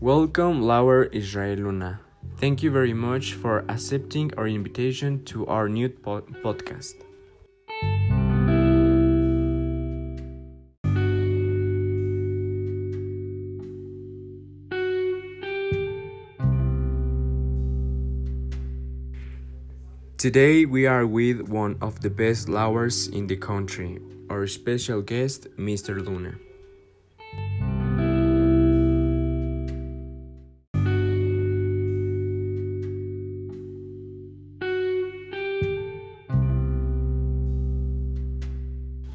Welcome, Laura Israel Luna. Thank you very much for accepting our invitation to our new po- podcast. Today we are with one of the best lawyers in the country, our special guest, Mr. Luna.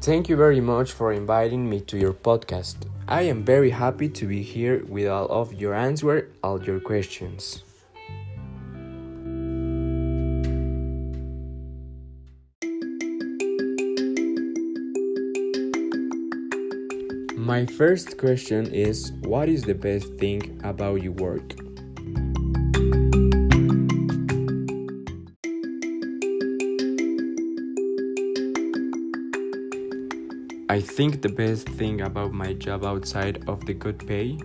Thank you very much for inviting me to your podcast. I am very happy to be here with all of your answer all your questions. My first question is What is the best thing about your work? I think the best thing about my job outside of the good pay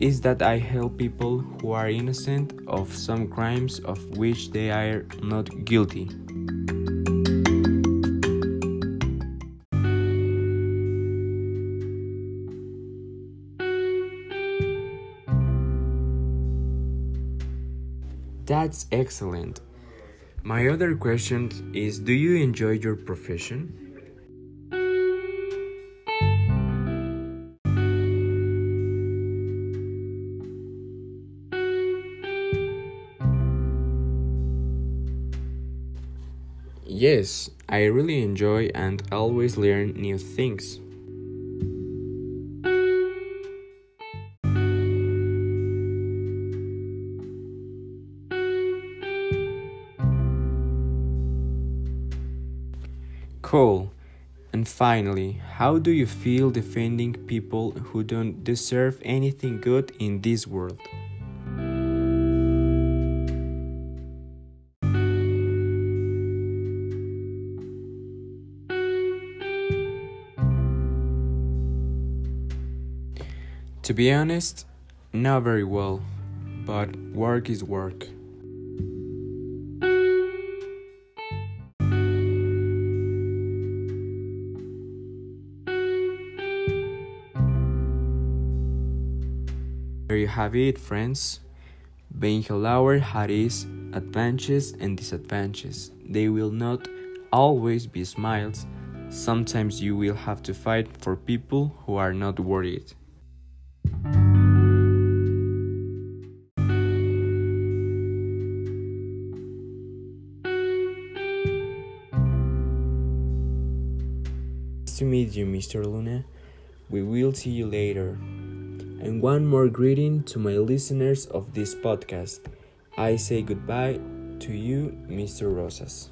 is that I help people who are innocent of some crimes of which they are not guilty. That's excellent. My other question is Do you enjoy your profession? Yes, I really enjoy and always learn new things. Cool. And finally, how do you feel defending people who don't deserve anything good in this world? To be honest, not very well, but work is work. There you have it, friends. Being lawyer had its advantages and disadvantages. They will not always be smiles. Sometimes you will have to fight for people who are not worth it. To meet you, Mr. Luna. We will see you later. And one more greeting to my listeners of this podcast. I say goodbye to you, Mr. Rosas.